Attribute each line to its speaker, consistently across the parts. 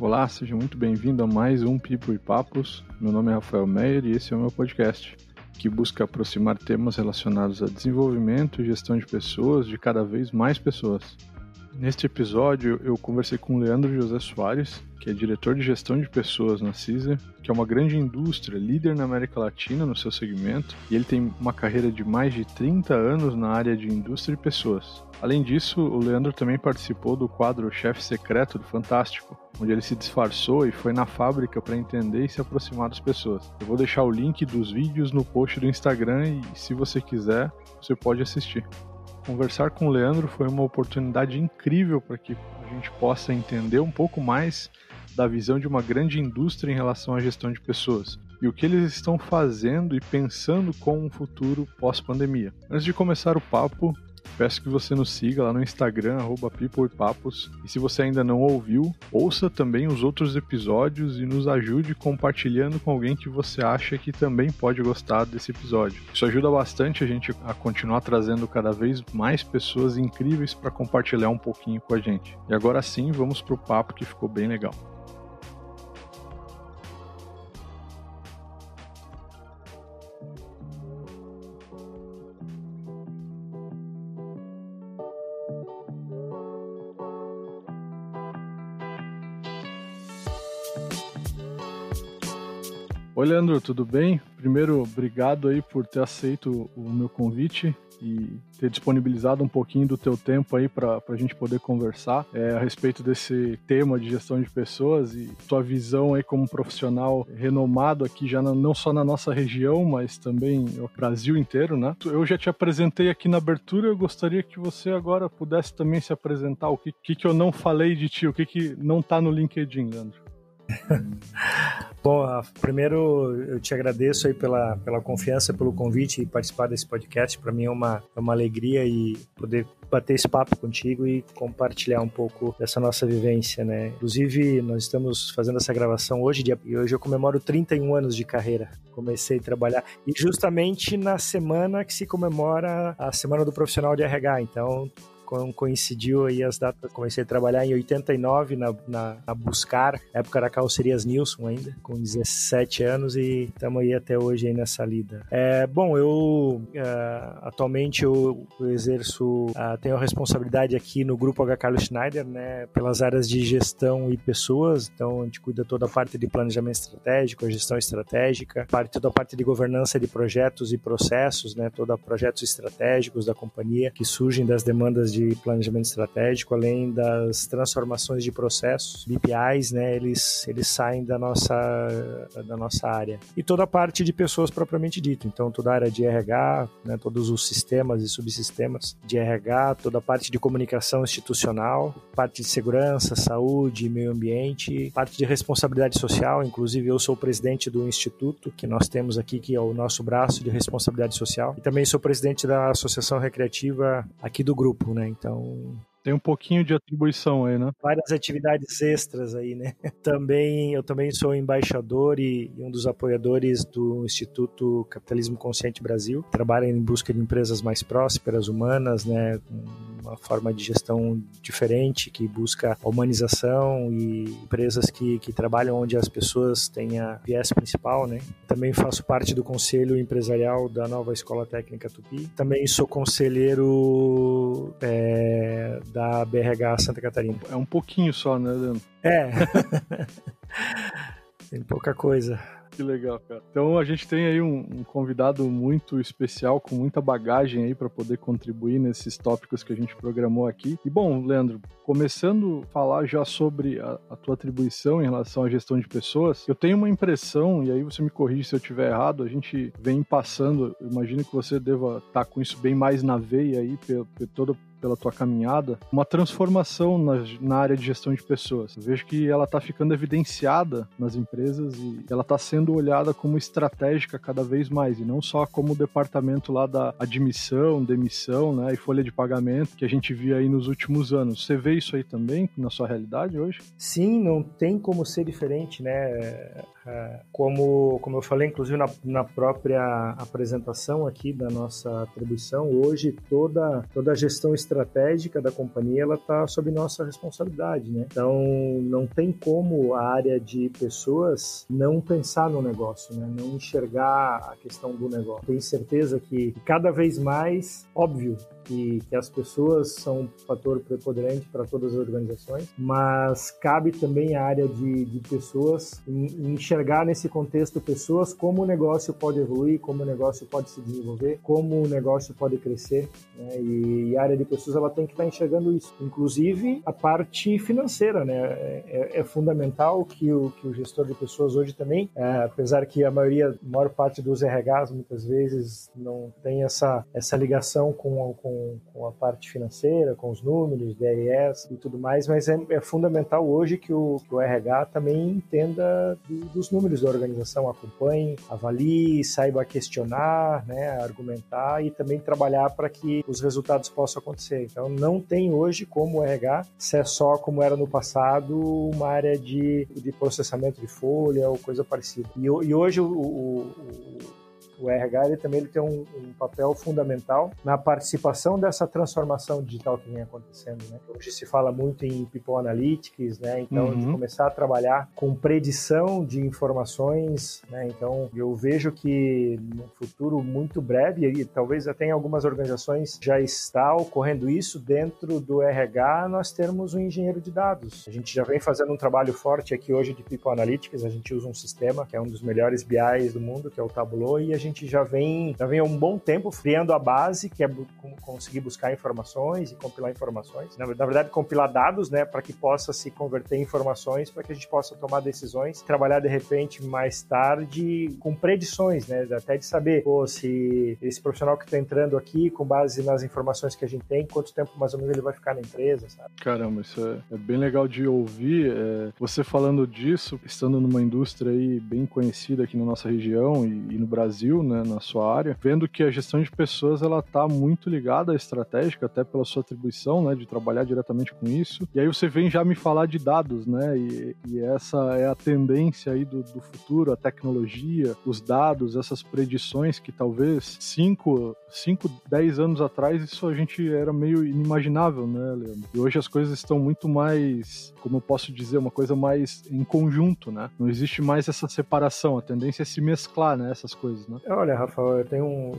Speaker 1: Olá, seja muito bem-vindo a mais um Pipo e Papos. Meu nome é Rafael Meyer e esse é o meu podcast, que busca aproximar temas relacionados a desenvolvimento e gestão de pessoas de cada vez mais pessoas. Neste episódio, eu conversei com Leandro José Soares, que é diretor de gestão de pessoas na Caesar, que é uma grande indústria, líder na América Latina no seu segmento, e ele tem uma carreira de mais de 30 anos na área de indústria de pessoas. Além disso, o Leandro também participou do quadro Chefe Secreto do Fantástico, onde ele se disfarçou e foi na fábrica para entender e se aproximar das pessoas. Eu vou deixar o link dos vídeos no post do Instagram e, se você quiser, você pode assistir. Conversar com o Leandro foi uma oportunidade incrível para que a gente possa entender um pouco mais da visão de uma grande indústria em relação à gestão de pessoas e o que eles estão fazendo e pensando com um futuro pós-pandemia. Antes de começar o papo, Peço que você nos siga lá no Instagram, arroba Papos. E se você ainda não ouviu, ouça também os outros episódios e nos ajude compartilhando com alguém que você acha que também pode gostar desse episódio. Isso ajuda bastante a gente a continuar trazendo cada vez mais pessoas incríveis para compartilhar um pouquinho com a gente. E agora sim, vamos pro papo que ficou bem legal. Leandro, tudo bem? Primeiro, obrigado aí por ter aceito o meu convite e ter disponibilizado um pouquinho do teu tempo aí para a gente poder conversar é, a respeito desse tema de gestão de pessoas e tua visão aí como profissional renomado aqui já na, não só na nossa região, mas também no Brasil inteiro, né? Eu já te apresentei aqui na abertura, eu gostaria que você agora pudesse também se apresentar o que, que, que eu não falei de ti, o que, que não está no LinkedIn, Leandro.
Speaker 2: Bom, primeiro eu te agradeço aí pela, pela confiança, pelo convite e participar desse podcast. Para mim é uma, é uma alegria e poder bater esse papo contigo e compartilhar um pouco dessa nossa vivência, né? Inclusive, nós estamos fazendo essa gravação hoje e hoje eu comemoro 31 anos de carreira. Comecei a trabalhar e justamente na semana que se comemora a Semana do Profissional de RH. Então, coincidiu aí as datas. Comecei a trabalhar em 89 na, na, na Buscar, época da Carrocerias Nilson ainda, com 17 anos e estamos aí até hoje aí nessa lida. É, bom, eu uh, atualmente eu, eu exerço, uh, tenho a responsabilidade aqui no grupo H. Carlos Schneider, né, pelas áreas de gestão e pessoas, então a gente cuida toda a parte de planejamento estratégico, gestão estratégica, parte, toda a parte de governança de projetos e processos, né, toda projetos estratégicos da companhia que surgem das demandas de de planejamento estratégico, além das transformações de processos, BPIs, né, eles, eles saem da nossa, da nossa área. E toda a parte de pessoas propriamente dito, então toda a área de RH, né, todos os sistemas e subsistemas de RH, toda a parte de comunicação institucional, parte de segurança, saúde, meio ambiente, parte de responsabilidade social, inclusive eu sou presidente do instituto que nós temos aqui, que é o nosso braço de responsabilidade social, e também sou presidente da Associação Recreativa aqui do grupo, né? Então,
Speaker 1: tem um pouquinho de atribuição aí, né?
Speaker 2: Várias atividades extras aí, né? Também, eu também sou embaixador e, um dos apoiadores do Instituto Capitalismo Consciente Brasil. Trabalho em busca de empresas mais prósperas, humanas, né? Uma forma de gestão diferente que busca a humanização e empresas que, que trabalham onde as pessoas têm a viés principal, né? Também faço parte do conselho empresarial da nova Escola Técnica Tupi. Também sou conselheiro é, da BRH Santa Catarina.
Speaker 1: É um pouquinho só, né, Leandro?
Speaker 2: É. Tem pouca coisa.
Speaker 1: Que legal, cara. Então a gente tem aí um, um convidado muito especial, com muita bagagem aí para poder contribuir nesses tópicos que a gente programou aqui. E bom, Leandro, começando a falar já sobre a, a tua atribuição em relação à gestão de pessoas, eu tenho uma impressão, e aí você me corrige se eu estiver errado, a gente vem passando, imagino que você deva estar tá com isso bem mais na veia aí, pelo, pelo todo pela tua caminhada, uma transformação na, na área de gestão de pessoas. Eu vejo que ela está ficando evidenciada nas empresas e ela está sendo olhada como estratégica cada vez mais, e não só como departamento lá da admissão, demissão né, e folha de pagamento que a gente via aí nos últimos anos. Você vê isso aí também na sua realidade hoje?
Speaker 2: Sim, não tem como ser diferente, né? É, como, como eu falei, inclusive na, na própria apresentação aqui da nossa atribuição, hoje toda, toda a gestão estratégica da companhia ela está sob nossa responsabilidade, né? Então não tem como a área de pessoas não pensar no negócio, né? Não enxergar a questão do negócio. Tenho certeza que cada vez mais, óbvio, que, que as pessoas são um fator preponderante para todas as organizações, mas cabe também a área de, de pessoas enxergar nesse contexto pessoas como o negócio pode evoluir, como o negócio pode se desenvolver, como o negócio pode crescer, né? e, e, a área de pessoas ela tem que estar enxergando isso, inclusive a parte financeira, né? É, é, é fundamental que o, que o gestor de pessoas hoje também, é, apesar que a maioria, a maior parte dos RHs muitas vezes não tem essa, essa ligação com, com com, a parte financeira, com os números, DRS e tudo mais, mas é, é fundamental hoje que o, que o RH também entenda do, dos números da organização, acompanhe, avalie, saiba questionar, né, argumentar e também trabalhar para que os resultados possam acontecer. Então, não tem hoje como o RH ser só como era no passado uma área de, de processamento de folha ou coisa parecida. E, e hoje o, o, o RH ele também ele tem um, um, papel fundamental na participação dessa transformação digital que vem acontecendo. Né? Hoje se fala muito em People Analytics, né? então uhum. de começar a trabalhar com predição de informações. Né? Então eu vejo que no futuro muito breve, e talvez até em algumas organizações já está ocorrendo isso, dentro do RH nós temos um engenheiro de dados. A gente já vem fazendo um trabalho forte aqui hoje de People Analytics, a gente usa um sistema que é um dos melhores BIs do mundo, que é o Tableau, e a gente gente já vem, já vem há um bom tempo criando a base, que é conseguir buscar informações e compilar informações. Na, na verdade, compilar dados, né, para que possa se converter em informações, para que a gente possa tomar decisões, trabalhar de repente mais tarde com predições, né, até de saber pô, se esse profissional que está entrando aqui, com base nas informações que a gente tem, quanto tempo mais ou menos ele vai ficar na empresa, sabe?
Speaker 1: Caramba, isso é, é bem legal de ouvir. É, você falando disso, estando numa indústria aí bem conhecida aqui na nossa região e, e no Brasil, né, na sua área, vendo que a gestão de pessoas ela está muito ligada à estratégica, até pela sua atribuição, né, de trabalhar diretamente com isso. E aí você vem já me falar de dados, né, e, e essa é a tendência aí do, do, futuro, a tecnologia, os dados, essas predições que talvez 5, 5, 10 anos atrás isso a gente era meio inimaginável, né, Leandro? E hoje as coisas estão muito mais, como eu posso dizer, uma coisa mais em conjunto, né? Não existe mais essa separação, a tendência é se mesclar, né, essas coisas, né?
Speaker 2: Olha, Rafael, eu tenho um...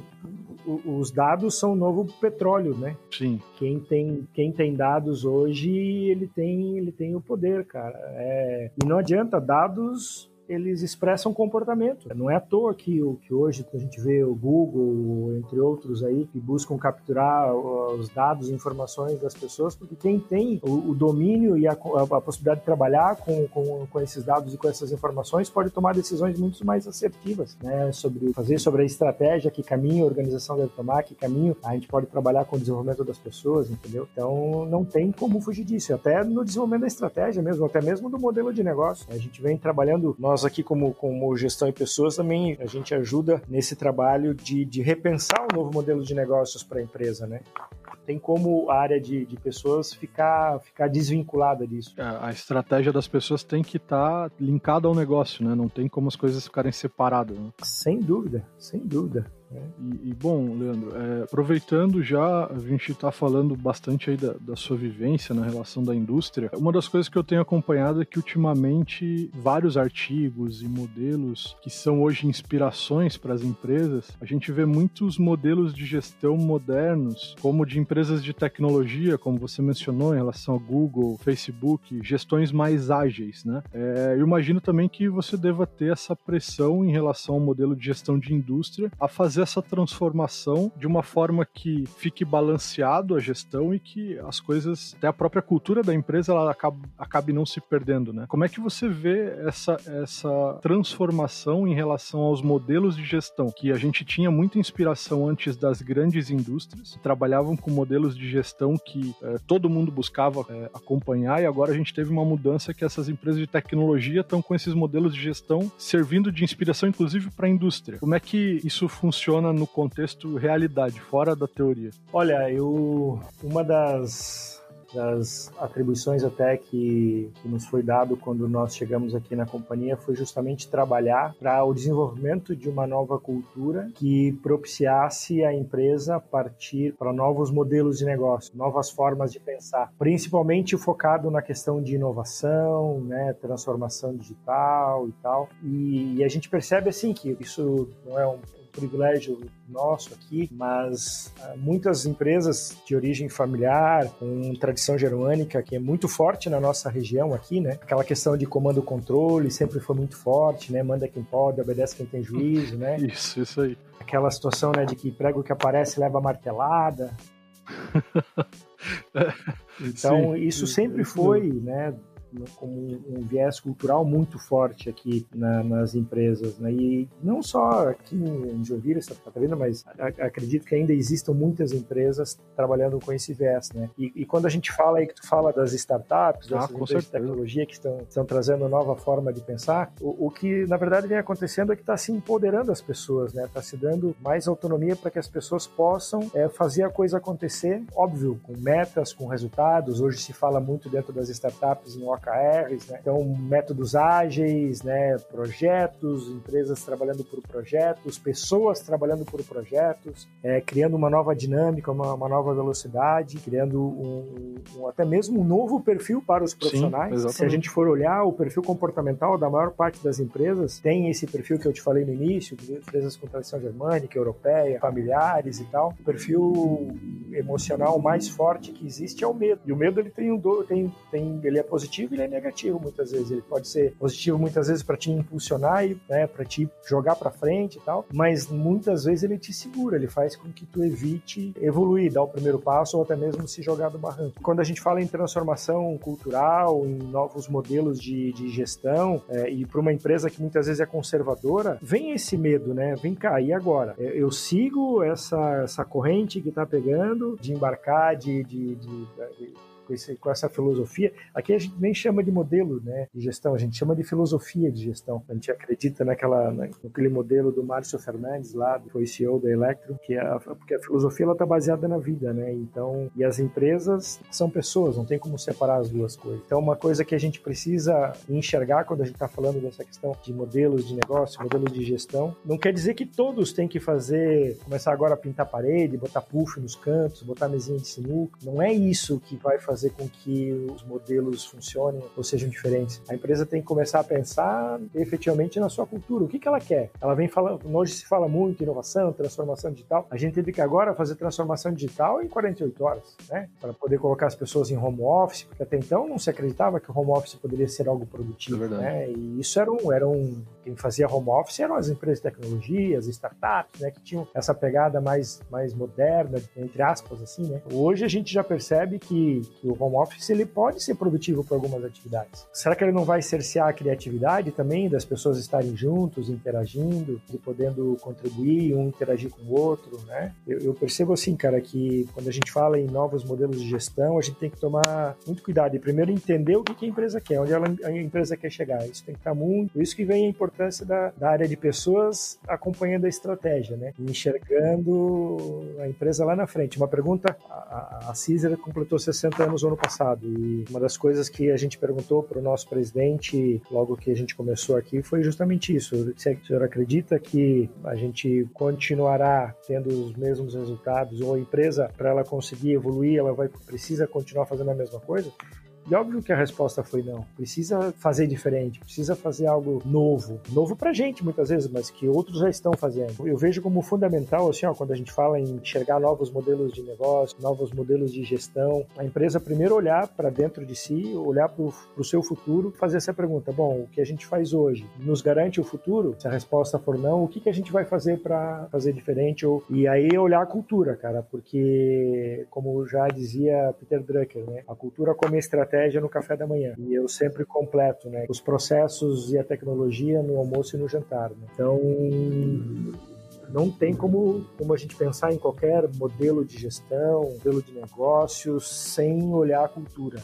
Speaker 2: os dados são o novo petróleo, né?
Speaker 1: Sim.
Speaker 2: Quem tem, quem tem dados hoje, ele tem, ele tem o poder, cara. É... E não adianta, dados eles expressam comportamento. Não é à toa que, que hoje a gente vê o Google, entre outros aí, que buscam capturar os dados e informações das pessoas, porque quem tem o, o domínio e a, a, a, possibilidade de trabalhar com, com, com, esses dados e com essas informações pode tomar decisões muito mais assertivas, né? Sobre fazer sobre a estratégia, que caminho a organização deve tomar, que caminho a gente pode trabalhar com o desenvolvimento das pessoas, entendeu? Então não tem como fugir disso, até no desenvolvimento da estratégia mesmo, até mesmo do modelo de negócio. A gente vem trabalhando, nós nós aqui, como, como gestão e pessoas, também a gente ajuda nesse trabalho de, de repensar um novo modelo de negócios para a empresa, né? Tem como a área de, de pessoas ficar, ficar desvinculada disso.
Speaker 1: É, a estratégia das pessoas tem que estar tá linkada ao negócio, né? Não tem como as coisas ficarem separadas. Né?
Speaker 2: Sem dúvida, sem dúvida.
Speaker 1: E, e, bom, Leandro, é, aproveitando já, a gente está falando bastante aí da, da, sua vivência na relação da indústria. Uma das coisas que eu tenho acompanhado é que ultimamente vários artigos e modelos que são hoje inspirações para as empresas, a gente vê muitos modelos de gestão modernos, como de empresas de tecnologia, como você mencionou em relação a Google, Facebook, gestões mais ágeis, né? É, eu imagino também que você deva ter essa pressão em relação ao modelo de gestão de indústria a fazer fazer essa transformação de uma forma que fique balanceado a gestão e que as coisas, até a própria cultura da empresa, ela acabe, acabe não se perdendo, né? Como é que você vê essa, essa transformação em relação aos modelos de gestão? Que a gente tinha muita inspiração antes das grandes indústrias, trabalhavam com modelos de gestão que eh, todo mundo buscava eh, acompanhar e agora a gente teve uma mudança que essas empresas de tecnologia estão com esses modelos de gestão servindo de inspiração, inclusive, para a indústria. Como é que isso funciona? Funciona no contexto realidade, fora da teoria?
Speaker 2: Olha, eu uma das das atribuições até que, que nos foi dado quando nós chegamos aqui na companhia foi justamente trabalhar para o desenvolvimento de uma nova cultura que propiciasse a empresa partir para novos modelos de negócio, novas formas de pensar, principalmente focado na questão de inovação, né, transformação digital e tal. E, e a gente percebe assim que isso não é um privilégio nosso aqui, mas uh, muitas empresas de origem familiar, com tradição germânica, que é muito forte na nossa região aqui, né? Aquela questão de comando-controle sempre foi muito forte, né? Manda quem pode, obedece quem tem juízo, né?
Speaker 1: Isso, isso aí.
Speaker 2: Aquela situação, né, de que prego que aparece leva martelada. então, Sim. isso sempre foi, né, como um viés cultural muito forte aqui na, nas empresas, né? E não só aqui em Joinville, Santa Catarina, mas acredito que ainda existam muitas empresas trabalhando com esse viés, né? E, e quando a gente fala aí que tu fala das startups, ah, dessas empresas certeza. de tecnologia que estão, estão trazendo nova forma de pensar, o, o que na verdade vem acontecendo é que está se empoderando as pessoas, né? Está se dando mais autonomia para que as pessoas possam é, fazer a coisa acontecer, óbvio, com metas, com resultados. Hoje se fala muito dentro das startups em OKRs, né? Então, métodos ágeis, né? Projetos, empresas trabalhando por projetos, pessoas trabalhando por projetos, é, criando uma nova dinâmica, uma, uma nova velocidade, criando um, um, até mesmo um novo perfil para os profissionais. Sim, Se a gente for olhar o perfil comportamental da maior parte das empresas, tem esse perfil que eu te falei no início, empresas com tradição germânica, europeia, familiares e tal. O perfil emocional mais forte que existe é o medo. E o medo ele tem um do, tem, tem ele é positivo ele é negativo muitas vezes. Ele pode ser positivo muitas vezes para te impulsionar e né, para te jogar para frente e tal, mas muitas vezes ele te segura, ele faz com que tu evite evoluir, dar o primeiro passo ou até mesmo se jogar do barranco. Quando a gente fala em transformação cultural, em novos modelos de, de gestão é, e para uma empresa que muitas vezes é conservadora, vem esse medo, né? Vem cá, e agora? É, eu sigo essa, essa corrente que está pegando de embarcar, de, de, de, de com, esse, com essa filosofia. Aqui a gente nem chama de modelo né, de gestão, a gente chama de filosofia de gestão. A gente acredita naquela, naquele modelo do Márcio Fernandes lá, que foi CEO da Electro, que é a, porque a filosofia ela está baseada na vida, né? Então, e as empresas são pessoas, não tem como separar as duas coisas. Então, uma coisa que a gente precisa enxergar quando a gente está falando dessa questão de modelos de negócio, modelos de gestão, não quer dizer que todos têm que fazer, começar agora a pintar parede, botar puff nos cantos, botar mesinha de sinuca. Não é isso que vai fazer fazer com que os modelos funcionem ou sejam diferentes. A empresa tem que começar a pensar efetivamente na sua cultura. O que, que ela quer? Ela vem falando, hoje se fala muito inovação, transformação digital. A gente teve que agora fazer transformação digital em 48 horas, né? Para poder colocar as pessoas em home office, porque até então não se acreditava que o home office poderia ser algo produtivo, é né? E isso era um, era um, quem fazia home office eram as empresas de tecnologia, as startups, né? Que tinham essa pegada mais, mais moderna, entre aspas, assim, né? Hoje a gente já percebe que, que o home office ele pode ser produtivo para algumas atividades. Será que ele não vai cercear a criatividade também das pessoas estarem juntos, interagindo e podendo contribuir, um interagir com o outro, né? Eu, eu percebo assim, cara, que quando a gente fala em novos modelos de gestão, a gente tem que tomar muito cuidado e primeiro entender o que, que a empresa quer, onde ela, a empresa quer chegar. Isso tem que estar muito. Isso que vem a importância da, da área de pessoas acompanhando a estratégia, né? Enxergando a empresa lá na frente. Uma pergunta: a, a, a Caesar completou 60 anos ano passado. E uma das coisas que a gente perguntou para o nosso presidente logo que a gente começou aqui foi justamente isso. Se o senhor acredita que a gente continuará tendo os mesmos resultados ou a empresa, para ela conseguir evoluir, ela vai precisa continuar fazendo a mesma coisa? E óbvio que a resposta foi não. Precisa fazer diferente, precisa fazer algo novo. Novo pra gente, muitas vezes, mas que outros já estão fazendo. Eu vejo como fundamental, assim, ó, quando a gente fala em enxergar novos modelos de negócio, novos modelos de gestão, a empresa primeiro olhar para dentro de si, olhar para o seu futuro, fazer essa pergunta: bom, o que a gente faz hoje nos garante o futuro? Se a resposta for não, o que, que a gente vai fazer para fazer diferente? Ou... E aí olhar a cultura, cara, porque, como já dizia Peter Drucker, né, a cultura como estratégia estratégia no café da manhã. E eu sempre completo, né? Os processos e a tecnologia no almoço e no jantar. Né? Então, não tem como, como a gente pensar em qualquer modelo de gestão, modelo de negócio, sem olhar a cultura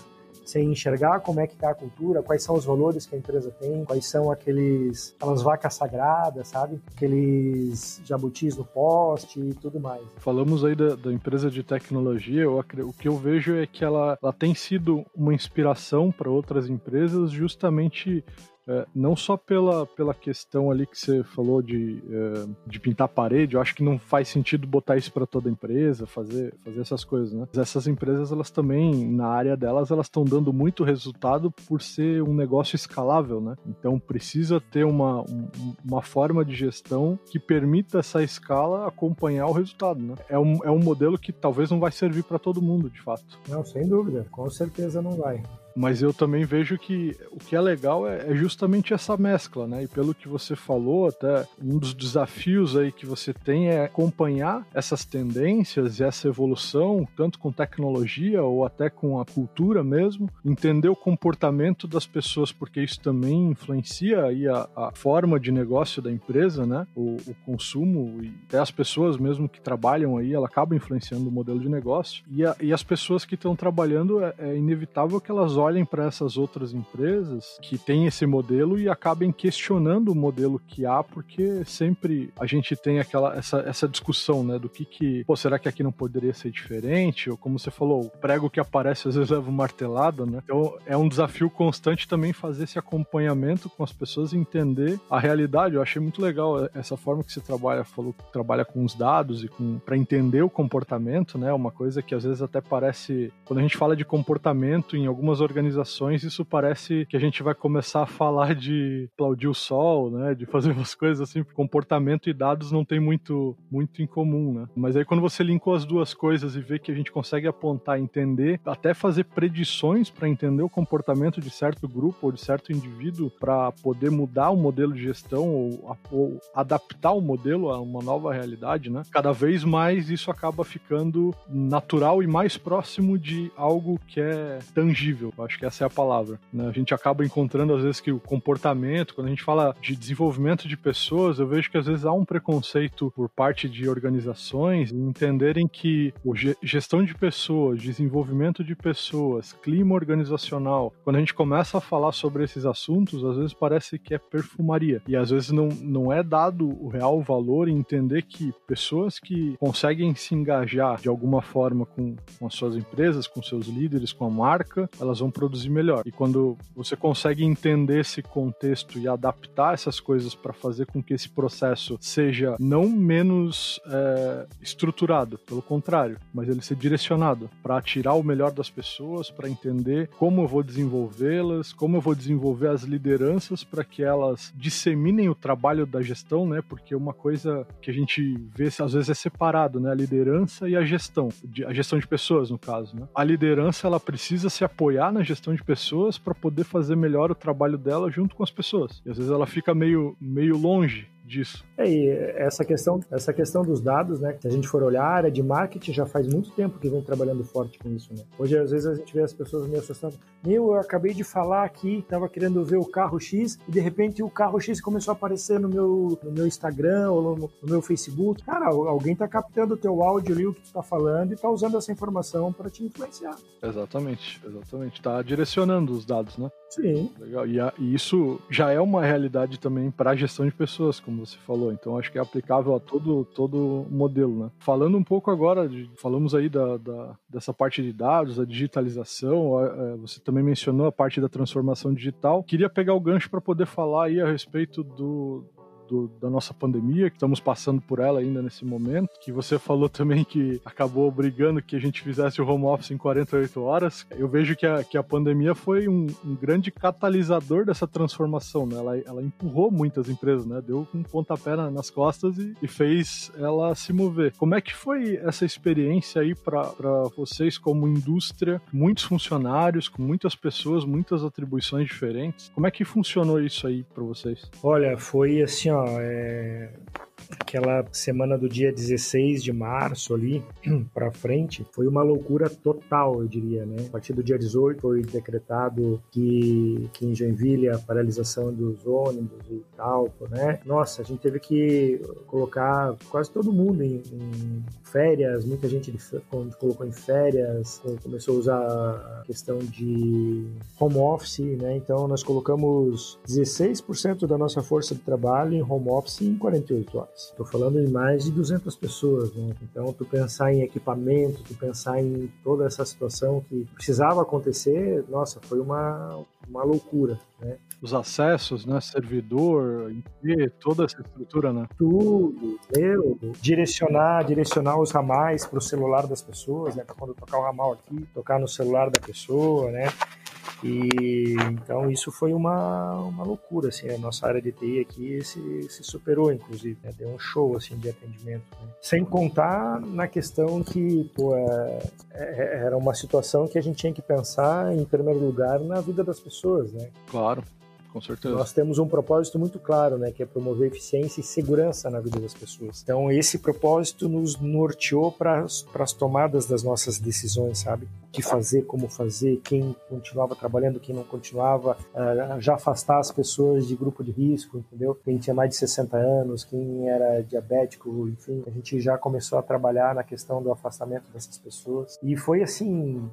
Speaker 2: sem enxergar como é que está a cultura, quais são os valores que a empresa tem, quais são aqueles aquelas vacas sagradas, sabe? Aqueles jabutis no poste e tudo mais.
Speaker 1: Falamos aí da, da empresa de tecnologia, eu, o que eu vejo é que ela, ela tem sido uma inspiração para outras empresas justamente é, não só pela, pela questão ali que você falou de, é, de pintar parede, eu acho que não faz sentido botar isso para toda empresa, fazer, fazer essas coisas, né? Mas essas empresas, elas também, na área delas, elas estão dando muito resultado por ser um negócio escalável, né? Então precisa ter uma, um, uma forma de gestão que permita essa escala acompanhar o resultado, né? É um, é um modelo que talvez não vai servir para todo mundo, de fato.
Speaker 2: Não, sem dúvida, com certeza não vai
Speaker 1: mas eu também vejo que o que é legal é, é, justamente essa mescla, né? E pelo que você falou, até um dos desafios aí que você tem é acompanhar essas tendências e essa evolução, tanto com tecnologia ou até com a cultura mesmo, entender o comportamento das pessoas, porque isso também influencia aí a, a forma de negócio da empresa, né? O, o, consumo e até as pessoas mesmo que trabalham aí, ela acaba influenciando o modelo de negócio. E, a, e as pessoas que estão trabalhando, é, é inevitável que elas olhem olhem para essas outras empresas que têm esse modelo e acabem questionando o modelo que há, porque sempre a gente tem aquela essa, essa discussão, né, do que que, pô, será que aqui não poderia ser diferente? Ou como você falou, o prego que aparece às vezes leva uma martelada, né? Então é um desafio constante também fazer esse acompanhamento com as pessoas e entender a realidade. Eu achei muito legal essa forma que você trabalha, falou que trabalha com os dados e com para entender o comportamento, né? Uma coisa que às vezes até parece quando a gente fala de comportamento em algumas organizações organizações, isso parece que a gente vai começar a falar de aplaudir o sol, né? De fazer umas coisas assim. Comportamento e dados não tem muito, muito em comum, né? Mas aí quando você linkou as duas coisas e vê que a gente consegue apontar, entender, até fazer predições para entender o comportamento de certo grupo ou de certo indivíduo para poder mudar o modelo de gestão ou, ou adaptar o modelo a uma nova realidade, né? Cada vez mais isso acaba ficando natural e mais próximo de algo que é tangível. Eu acho que essa é a palavra. Né? A gente acaba encontrando, às vezes, que o comportamento, quando a gente fala de desenvolvimento de pessoas, eu vejo que às vezes há um preconceito por parte de organizações em entenderem que gestão de pessoas, desenvolvimento de pessoas, clima organizacional, quando a gente começa a falar sobre esses assuntos, às vezes parece que é perfumaria. E às vezes não, não é dado o real valor em entender que pessoas que conseguem se engajar de alguma forma com, com as suas empresas, com seus líderes, com a marca, elas vão produzir melhor. E quando você consegue entender esse contexto e adaptar essas coisas para fazer com que esse processo seja não menos é, estruturado, pelo contrário, mas ele ser direcionado para tirar o melhor das pessoas, para entender como eu vou desenvolvê-las, como eu vou desenvolver as lideranças para que elas disseminem o trabalho da gestão, né? Porque uma coisa que a gente vê às vezes é separado, né? A liderança e a gestão, a gestão de pessoas no caso, né? A liderança ela precisa se apoiar na gestão de pessoas para poder fazer melhor o trabalho dela junto com as pessoas. E às vezes ela fica meio, meio longe disso.
Speaker 2: É, e essa questão, essa questão dos dados, né? Se a gente for olhar, a área de marketing já faz muito tempo que vem trabalhando forte com isso, né? Hoje, às vezes, a gente vê as pessoas meio assustadas. Meu, eu acabei de falar aqui, tava querendo ver o carro X, e de repente o carro X começou a aparecer no meu, no meu Instagram ou no, no meu Facebook. Cara, alguém tá captando o teu áudio ali, o que tu tá falando, e tá usando essa informação para te influenciar.
Speaker 1: Exatamente, exatamente. Tá direcionando os dados, né?
Speaker 2: Sim.
Speaker 1: Legal. E, a, e isso já é uma realidade também para a gestão de pessoas, como você falou. Então acho que é aplicável a todo todo modelo, né? Falando um pouco agora, de, falamos aí da, da, dessa parte de dados, a digitalização. A, você também mencionou a parte da transformação digital. Queria pegar o gancho para poder falar aí a respeito do do, da nossa pandemia, que estamos passando por ela ainda nesse momento, que você falou também que acabou obrigando que a gente fizesse o home office em 48 horas. Eu vejo que a, que a pandemia foi um, um grande catalisador dessa transformação, né? Ela, ela empurrou muitas empresas, né? Deu um pontapé nas costas e, e fez ela se mover. Como é que foi essa experiência aí para vocês como indústria, muitos funcionários, com muitas pessoas, muitas atribuições diferentes? Como é que funcionou isso aí para vocês?
Speaker 2: Olha, foi assim, ó, é aquela semana do dia 16 de março ali para frente, foi uma loucura total, eu diria, né? A partir do dia 18 foi decretado que, que em Joinville a paralisação dos ônibus e tal, né? Nossa, a gente teve que colocar quase todo mundo em, em férias, muita gente colocou em férias, começou a usar a questão de home office, né? Então nós colocamos 16% da nossa força de trabalho em home office em 48 horas. Estou falando em mais de 200 pessoas, né? Então tu pensar em equipamento, tu pensar em toda essa situação que precisava acontecer, nossa, foi uma, uma loucura, né?
Speaker 1: Os acessos, né? Servidor, toda essa estrutura, né?
Speaker 2: Tudo, meu, direcionar, direcionar os ramais para o celular das pessoas, né? Para quando tocar o ramal aqui, tocar no celular da pessoa, né? E então isso foi uma, uma loucura, assim, a nossa área de TI aqui se, se superou, inclusive, né? deu um show assim de atendimento. Né? Sem contar na questão que pô, é, é, era uma situação que a gente tinha que pensar em primeiro lugar na vida das pessoas, né?
Speaker 1: Claro com certeza.
Speaker 2: Nós temos um propósito muito claro, né, que é promover eficiência e segurança na vida das pessoas. Então, esse propósito nos norteou para as tomadas das nossas decisões, sabe? Que fazer, como fazer, quem continuava trabalhando, quem não continuava, uh, já afastar as pessoas de grupo de risco, entendeu? Quem tinha mais de 60 anos, quem era diabético, enfim, a gente já começou a trabalhar na questão do afastamento dessas pessoas. E foi assim,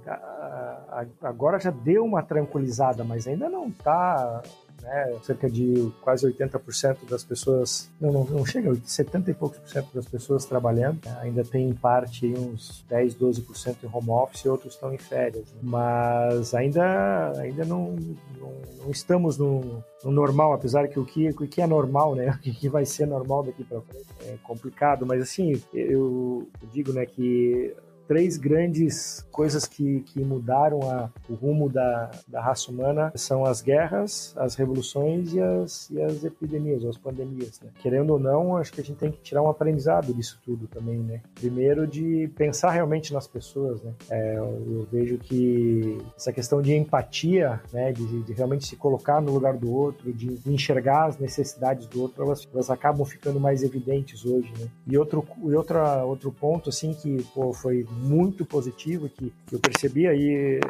Speaker 2: agora já deu uma tranquilizada, mas ainda não está né? Cerca de quase 80% das pessoas, não, não, não chega, 70 e poucos por cento das pessoas trabalhando, né? ainda tem em parte uns 10, 12% em home office e outros estão em férias. Né? Mas ainda, ainda não, não, não estamos no, no, normal, apesar que o que, o que é normal, né? O que vai ser normal daqui para frente é complicado, mas assim, eu digo, né, que três grandes coisas que, que mudaram a, o rumo da, da raça humana são as guerras, as revoluções e as, e as epidemias, as pandemias. Né? Querendo ou não, acho que a gente tem que tirar um aprendizado disso tudo também, né? Primeiro de pensar realmente nas pessoas, né? É, eu vejo que essa questão de empatia, né? De, de, realmente se colocar no lugar do outro, de enxergar as necessidades do outro, elas, elas acabam ficando mais evidentes hoje, né? E outro, e outra, outro ponto, assim, que pô, foi muito positivo que, eu percebi aí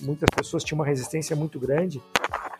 Speaker 2: muitas pessoas tinham uma resistência muito grande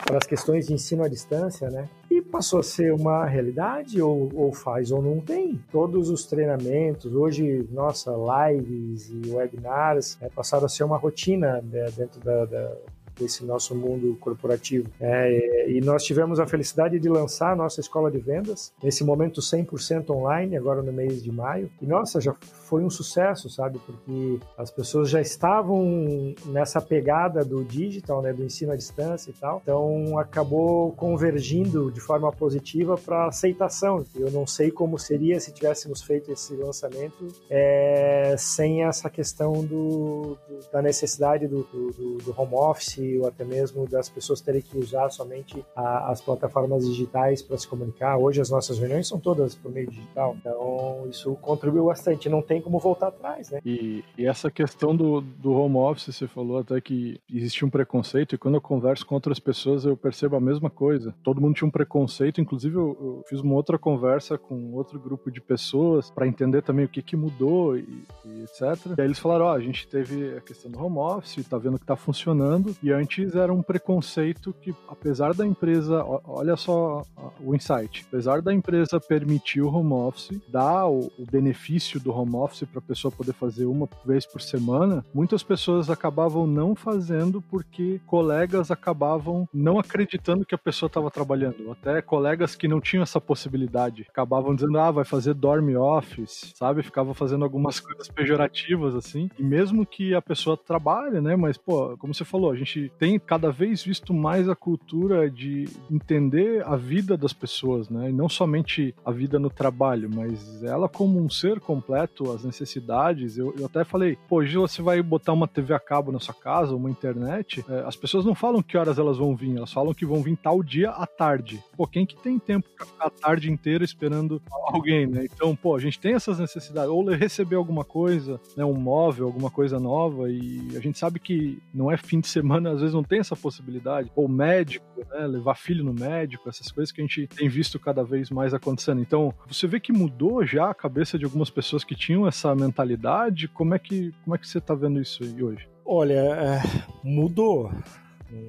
Speaker 2: para as questões de ensino à distância, né? E passou a ser uma realidade, ou, ou faz ou não tem. Todos os treinamentos, hoje, nossa, lives e webinars né, passaram a ser uma rotina né, dentro da, da desse nosso mundo corporativo. É, e nós tivemos a felicidade de lançar a nossa escola de vendas, nesse momento 100% online, agora no mês de maio. E nossa, já foi um sucesso, sabe? Porque as pessoas já estavam nessa pegada do digital, né, do ensino à distância e tal. Então acabou convergindo de forma positiva para aceitação. Eu não sei como seria se tivéssemos feito esse lançamento é, sem essa questão do, do da necessidade do, do, do home office ou até mesmo das pessoas terem que usar somente a, as plataformas digitais para se comunicar. Hoje as nossas reuniões são todas por meio digital, então isso contribuiu bastante. Não tem como voltar atrás, né?
Speaker 1: E, e essa questão do, do home office, você falou até que existia um preconceito, e quando eu converso com outras pessoas eu percebo a mesma coisa. Todo mundo tinha um preconceito, inclusive eu, eu fiz uma outra conversa com outro grupo de pessoas para entender também o que, que mudou e, e etc. E aí eles falaram: ó, oh, a gente teve a questão do home office, tá vendo que tá funcionando, e antes era um preconceito que, apesar da empresa, olha só o insight, apesar da empresa permitir o home office, dar o, o benefício do home office para a pessoa poder fazer uma vez por semana, muitas pessoas acabavam não fazendo porque colegas acabavam não acreditando que a pessoa estava trabalhando. Até colegas que não tinham essa possibilidade acabavam dizendo, ah, vai fazer dorme office, sabe? Ficavam fazendo algumas coisas pejorativas assim. E mesmo que a pessoa trabalhe, né? Mas, pô, como você falou, a gente tem cada vez visto mais a cultura de entender a vida das pessoas, né? E não somente a vida no trabalho, mas ela como um ser completo, as necessidades. Eu, eu até falei, pô, hoje você vai botar uma TV a cabo na sua casa, uma internet, é, as pessoas não falam que horas elas vão vir, elas falam que vão vir tal dia à tarde. Pô, quem que tem tempo pra ficar a tarde inteira esperando alguém, né? Então, pô, a gente tem essas necessidades, ou receber alguma coisa, né? Um móvel, alguma coisa nova, e a gente sabe que não é fim de semana às vezes não tem essa possibilidade, ou médico, né, levar filho no médico, essas coisas que a gente tem visto cada vez mais acontecendo. Então, você vê que mudou já a cabeça de algumas pessoas que tinham essa mentalidade. Como é que, como é que você está vendo isso hoje?
Speaker 2: Olha, é, mudou.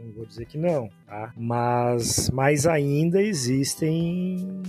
Speaker 2: Não vou dizer que não, tá? Mas, mas ainda existem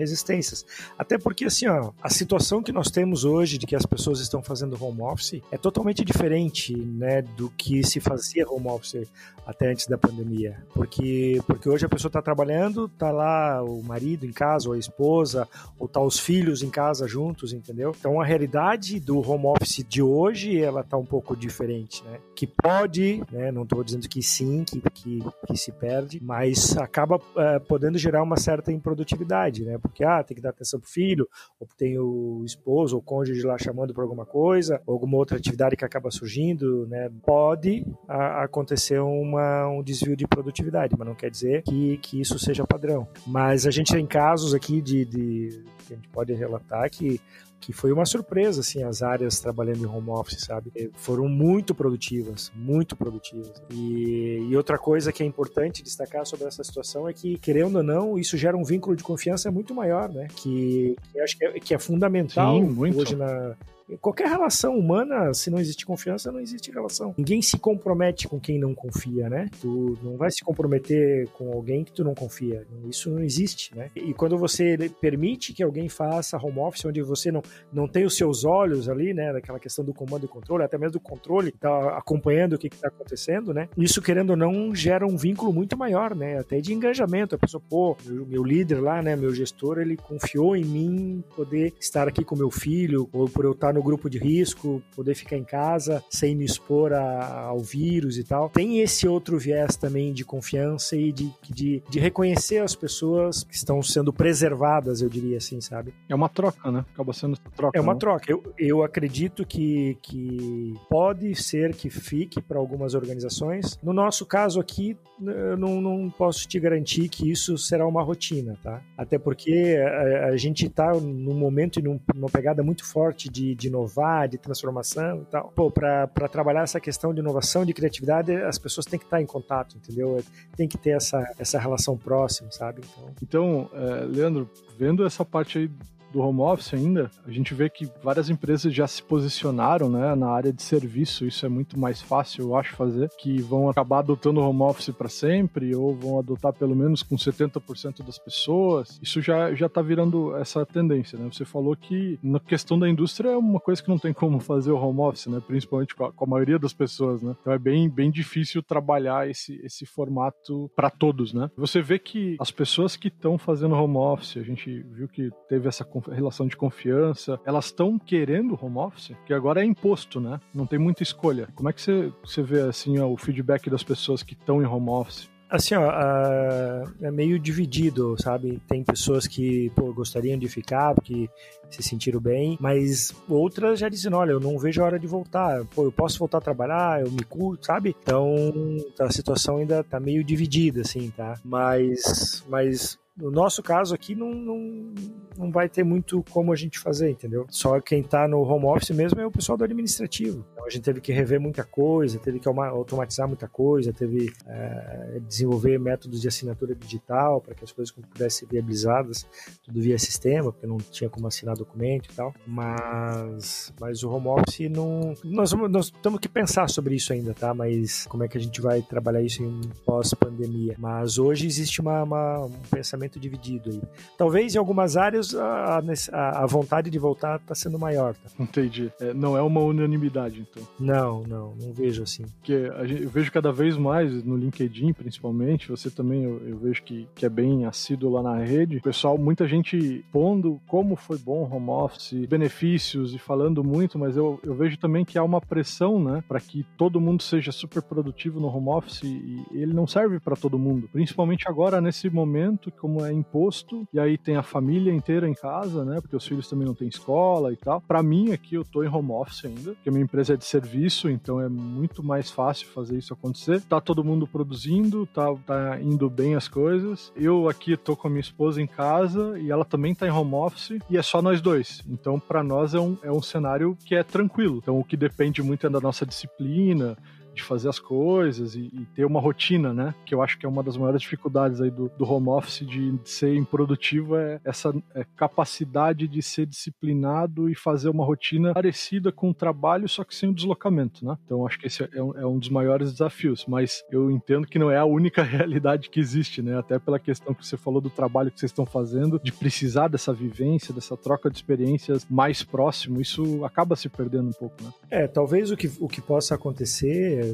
Speaker 2: resistências. Até porque, assim, ó, a situação que nós temos hoje de que as pessoas estão fazendo home office é totalmente diferente, né, do que se fazia home office até antes da pandemia. Porque, porque hoje a pessoa está trabalhando, tá lá o marido em casa, ou a esposa, ou tá os filhos em casa juntos, entendeu? Então a realidade do home office de hoje, ela tá um pouco diferente, né? Que pode, né, não estou dizendo que sim, que, que, que se perde, mas acaba uh, podendo gerar uma certa improdutividade, né? Porque, ah, tem que dar atenção pro filho, ou tem o esposo ou cônjuge lá chamando por alguma coisa, ou alguma outra atividade que acaba surgindo, né? Pode a, acontecer uma, um desvio de produtividade, mas não quer dizer que, que isso seja padrão. Mas a gente tem casos aqui de, de que a gente pode relatar que que foi uma surpresa, assim, as áreas trabalhando em home office, sabe? Foram muito produtivas, muito produtivas. E, e, outra coisa que é importante destacar sobre essa situação é que, querendo ou não, isso gera um vínculo de confiança muito maior, né? Que, que acho que é, que é fundamental Sim, hoje na, Qualquer relação humana, se não existe confiança, não existe relação. Ninguém se compromete com quem não confia, né? Tu não vai se comprometer com alguém que tu não confia. Isso não existe, né? E quando você permite que alguém faça home office, onde você não, não tem os seus olhos ali, né? Daquela questão do comando e controle, até mesmo do controle, tá acompanhando o que está acontecendo, né? Isso, querendo ou não, gera um vínculo muito maior, né? Até de engajamento. A pessoa, pô, meu, meu líder lá, né? Meu gestor, ele confiou em mim poder estar aqui com meu filho, ou por eu estar no no grupo de risco, poder ficar em casa sem me expor a, ao vírus e tal. Tem esse outro viés também de confiança e de, de, de reconhecer as pessoas que estão sendo preservadas, eu diria assim, sabe?
Speaker 1: É uma troca, né? Acaba sendo troca.
Speaker 2: É uma
Speaker 1: não?
Speaker 2: troca. Eu, eu acredito que, que pode ser que fique para algumas organizações. No nosso caso aqui, eu não, não posso te garantir que isso será uma rotina, tá? Até porque a, a gente está num momento e numa pegada muito forte de, de inovar, de transformação e tal. Pô, para trabalhar essa questão de inovação, de criatividade, as pessoas têm que estar em contato, entendeu? Tem que ter essa, essa relação próxima, sabe?
Speaker 1: Então, então é, Leandro, vendo essa parte aí do home office ainda, a gente vê que várias empresas já se posicionaram né, na área de serviço, isso é muito mais fácil, eu acho, fazer, que vão acabar adotando home office para sempre, ou vão adotar pelo menos com 70% das pessoas. Isso já, já tá virando essa tendência, né? Você falou que na questão da indústria é uma coisa que não tem como fazer o home office, né? Principalmente com a, com a maioria das pessoas, né? Então é bem, bem difícil trabalhar esse, esse formato para todos, né? Você vê que as pessoas que estão fazendo home office, a gente viu que teve essa relação de confiança, elas estão querendo home office, que agora é imposto, né? Não tem muita escolha. Como é que você, você vê assim ó, o feedback das pessoas que estão em home office?
Speaker 2: Assim, ó, é meio dividido, sabe? Tem pessoas que pô, gostariam de ficar porque se sentiram bem, mas outras já dizem, olha, eu não vejo a hora de voltar. Pô, eu posso voltar a trabalhar, eu me curto, sabe? Então, a situação ainda tá meio dividida, assim, tá? Mas, mas no nosso caso aqui, não, não, não vai ter muito como a gente fazer, entendeu? Só quem está no home office mesmo é o pessoal do administrativo. Então a gente teve que rever muita coisa, teve que automatizar muita coisa, teve é, desenvolver métodos de assinatura digital para que as coisas pudessem ser viabilizadas, tudo via sistema, porque não tinha como assinar documento e tal. Mas, mas o home office não. Nós, nós temos que pensar sobre isso ainda, tá? Mas como é que a gente vai trabalhar isso em pós-pandemia? Mas hoje existe uma, uma um pensamento pensamento dividido aí. Talvez em algumas áreas a, a, a vontade de voltar está sendo maior. Tá?
Speaker 1: Entendi. É, não é uma unanimidade, então.
Speaker 2: Não, não, não vejo assim.
Speaker 1: Porque gente, eu vejo cada vez mais no LinkedIn, principalmente, você também eu, eu, vejo que, que é bem assíduo lá na rede. O pessoal, muita gente pondo como foi bom o home office, benefícios e falando muito, mas eu, eu vejo também que há uma pressão, né, para que todo mundo seja super produtivo no home office e ele não serve para todo mundo, principalmente agora nesse momento, como é imposto, e aí tem a família inteira em casa, né? Porque os filhos também não têm escola e tal. Para mim, aqui eu tô em home office ainda, porque a minha empresa é de serviço, então é muito mais fácil fazer isso acontecer. Tá todo mundo produzindo, tá, tá indo bem as coisas. Eu aqui tô com a minha esposa em casa e ela também tá em home office e é só nós dois. Então, para nós é um, é um cenário que é tranquilo. Então, o que depende muito é da nossa disciplina, de fazer as coisas e, e, ter uma rotina, né? Que eu acho que é uma das maiores dificuldades aí do, do home office de ser improdutivo é essa é, capacidade de ser disciplinado e fazer uma rotina parecida com o trabalho, só que sem o deslocamento, né? Então acho que esse é um, é um dos maiores desafios, mas eu entendo que não é a única realidade que existe, né? Até pela questão que você falou do trabalho que vocês estão fazendo, de precisar dessa vivência, dessa troca de experiências mais próximo, isso acaba se perdendo um pouco, né?
Speaker 2: É, talvez o que, o que possa acontecer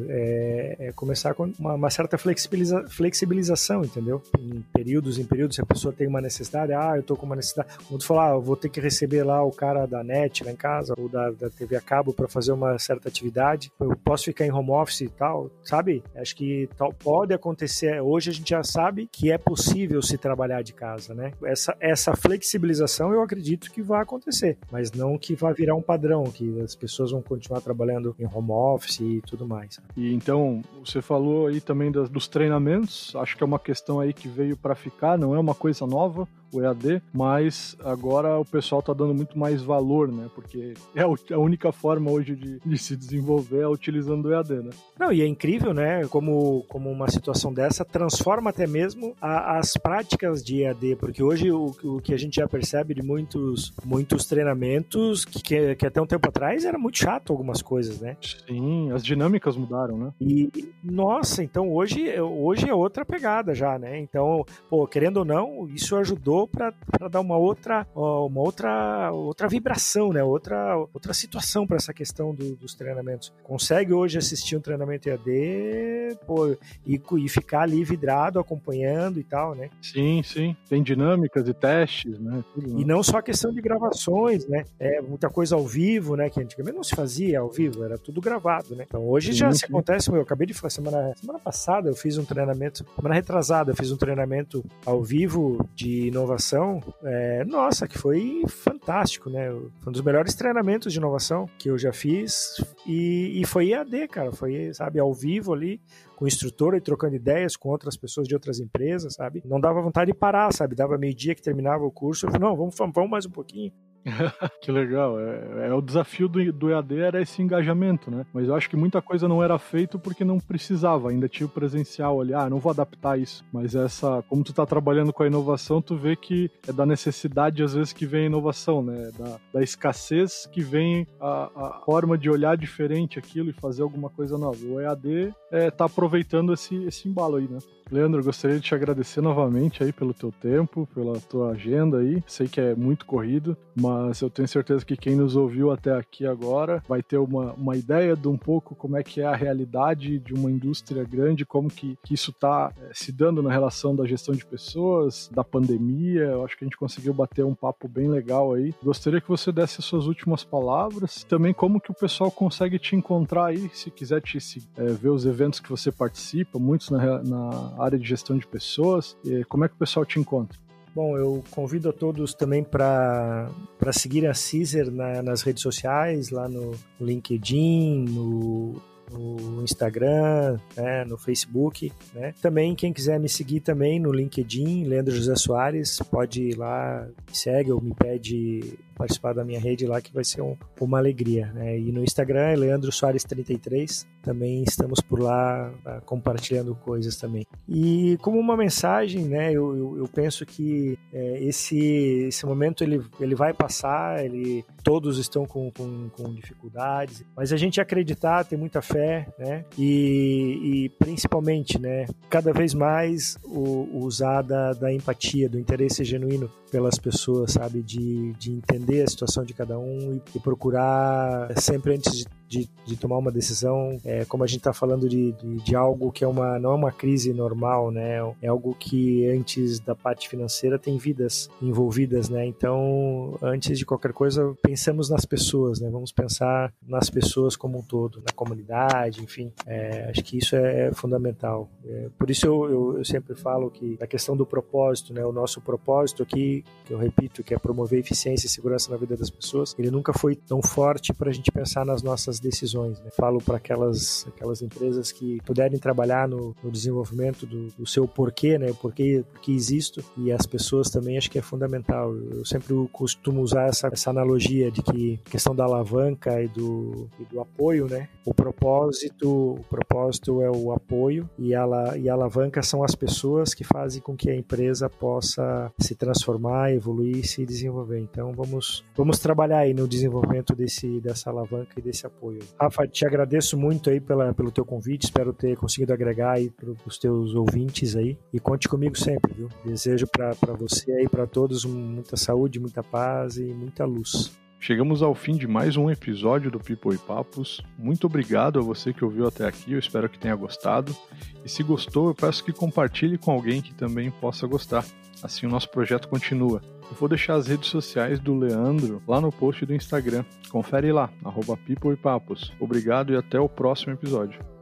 Speaker 2: é, é começar com uma, uma certa flexibiliza, flexibilização, entendeu? Em períodos, em períodos, se a pessoa tem uma necessidade, ah, eu tô com uma necessidade, como tu falar, ah, eu vou ter que receber lá o cara da net lá em casa, ou da, da TV a cabo para fazer uma certa atividade, eu posso ficar em home office e tal, sabe? Acho que tal, pode acontecer, hoje a gente já sabe que é possível se trabalhar de casa, né? Essa, essa flexibilização eu acredito que vai acontecer, mas não que vai virar um padrão, que as pessoas vão continuar trabalhando em home office e tudo mais.
Speaker 1: E então, você falou aí também das, dos treinamentos, acho que é uma questão aí que veio para ficar, não é uma coisa nova o EAD, mas agora o pessoal está dando muito mais valor, né? Porque é a única forma hoje de, de, se desenvolver é utilizando o EAD, né?
Speaker 2: Não, e é incrível, né? Como, como uma situação dessa transforma até mesmo a, as práticas de EAD, porque hoje o, o, que a gente já percebe de muitos, muitos treinamentos que, que, que até um tempo atrás era muito chato algumas coisas, né?
Speaker 1: Sim, as dinâmicas mudaram, né?
Speaker 2: E, nossa, então hoje, hoje é outra pegada já, né? Então, pô, querendo ou não, isso ajudou para dar uma outra, uma outra, outra vibração, né? Outra, outra situação para essa questão do, dos treinamentos. Consegue hoje assistir um treinamento EAD pô, e, e ficar ali vidrado, acompanhando e tal, né?
Speaker 1: Sim, sim. Tem dinâmicas e testes, né?
Speaker 2: Tudo, né? E não só a questão de gravações, né? É muita coisa ao vivo, né? Que antigamente não se fazia ao vivo, era tudo gravado, né? Então hoje sim, já sim. se acontece, eu acabei de falar semana, semana passada, eu fiz um treinamento, semana retrasada, eu fiz um treinamento ao vivo de inovação inovação, é, nossa, que foi fantástico, né? Foi um dos melhores treinamentos de inovação que eu já fiz e, e foi EAD, cara, foi, sabe, ao vivo ali, com o instrutor e trocando ideias com outras pessoas de outras empresas, sabe? Não dava vontade de parar, sabe? Dava meio-dia que terminava o curso, eu falei, não, vamos, vamos mais um pouquinho.
Speaker 1: que legal. É, é, o desafio do, do EAD era esse engajamento, né? Mas eu acho que muita coisa não era feito porque não precisava, ainda tinha o presencial ali. Ah, não vou adaptar isso. Mas essa, como tu tá trabalhando com a inovação, tu vê que é da necessidade às vezes que vem a inovação, né? Da, da escassez que vem a, a, forma de olhar diferente aquilo e fazer alguma coisa nova. O EAD é, tá aproveitando esse, esse embalo aí, né? Leandro, gostaria de te agradecer novamente aí pelo teu tempo, pela tua agenda aí. Sei que é muito corrido, mas eu tenho certeza que quem nos ouviu até aqui agora vai ter uma, uma ideia de um pouco como é que é a realidade de uma indústria grande, como que, que isso está é, se dando na relação da gestão de pessoas, da pandemia. Eu acho que a gente conseguiu bater um papo bem legal aí. Gostaria que você desse as suas últimas palavras, também como que o pessoal consegue te encontrar aí, se quiser te é, ver os eventos que você participa, muitos na, na área de gestão de pessoas. Como é que o pessoal te encontra?
Speaker 2: Bom, eu convido a todos também para seguir a Caesar na, nas redes sociais, lá no LinkedIn, no no Instagram, né, no Facebook, né? Também quem quiser me seguir também no LinkedIn, Leandro José Soares, pode ir lá, me segue ou me pede participar da minha rede lá, que vai ser um, uma alegria. Né? E no Instagram é Leandro Soares33, também estamos por lá uh, compartilhando coisas também. E como uma mensagem, né, eu, eu, eu penso que é, esse, esse momento ele, ele vai passar, ele, todos estão com, com, com dificuldades, mas a gente acreditar, ter muita fé, né, e, e principalmente, né, cada vez mais o, usar da, da empatia, do interesse genuíno pelas pessoas, sabe, de, de entender entender a situação de cada um e, e procurar sempre antes de de, de tomar uma decisão, é, como a gente está falando de, de, de, algo que é uma, não é uma crise normal, né? É algo que antes da parte financeira tem vidas envolvidas, né? Então, antes de qualquer coisa, pensamos nas pessoas, né? Vamos pensar nas pessoas como um todo, na comunidade, enfim. É, acho que isso é, é fundamental. É, por isso eu, eu, eu, sempre falo que a questão do propósito, né? O nosso propósito aqui, que eu repito, que é promover eficiência e segurança na vida das pessoas, ele nunca foi tão forte para a gente pensar nas nossas decisões. Né? Falo para aquelas, aquelas empresas que puderem trabalhar no, no desenvolvimento do, do, seu porquê, né? Porquê, porquê existo e as pessoas também acho que é fundamental. Eu sempre costumo usar essa, essa analogia de que questão da alavanca e do, e do apoio, né? O propósito, o propósito é o apoio e a, e a alavanca são as pessoas que fazem com que a empresa possa se transformar, evoluir se desenvolver. Então vamos, vamos trabalhar aí no desenvolvimento desse, dessa alavanca e desse apoio. Rafa, te agradeço muito aí pela, pelo teu convite, espero ter conseguido agregar aí para os teus ouvintes aí e conte comigo sempre, viu? Desejo para você aí, para todos, muita saúde, muita paz e muita luz.
Speaker 1: Chegamos ao fim de mais um episódio do People e Papos. Muito obrigado a você que ouviu até aqui, eu espero que tenha gostado. E se gostou, eu peço que compartilhe com alguém que também possa gostar. Assim o nosso projeto continua. Eu vou deixar as redes sociais do Leandro lá no post do Instagram. Confere lá, arroba Papos. Obrigado e até o próximo episódio.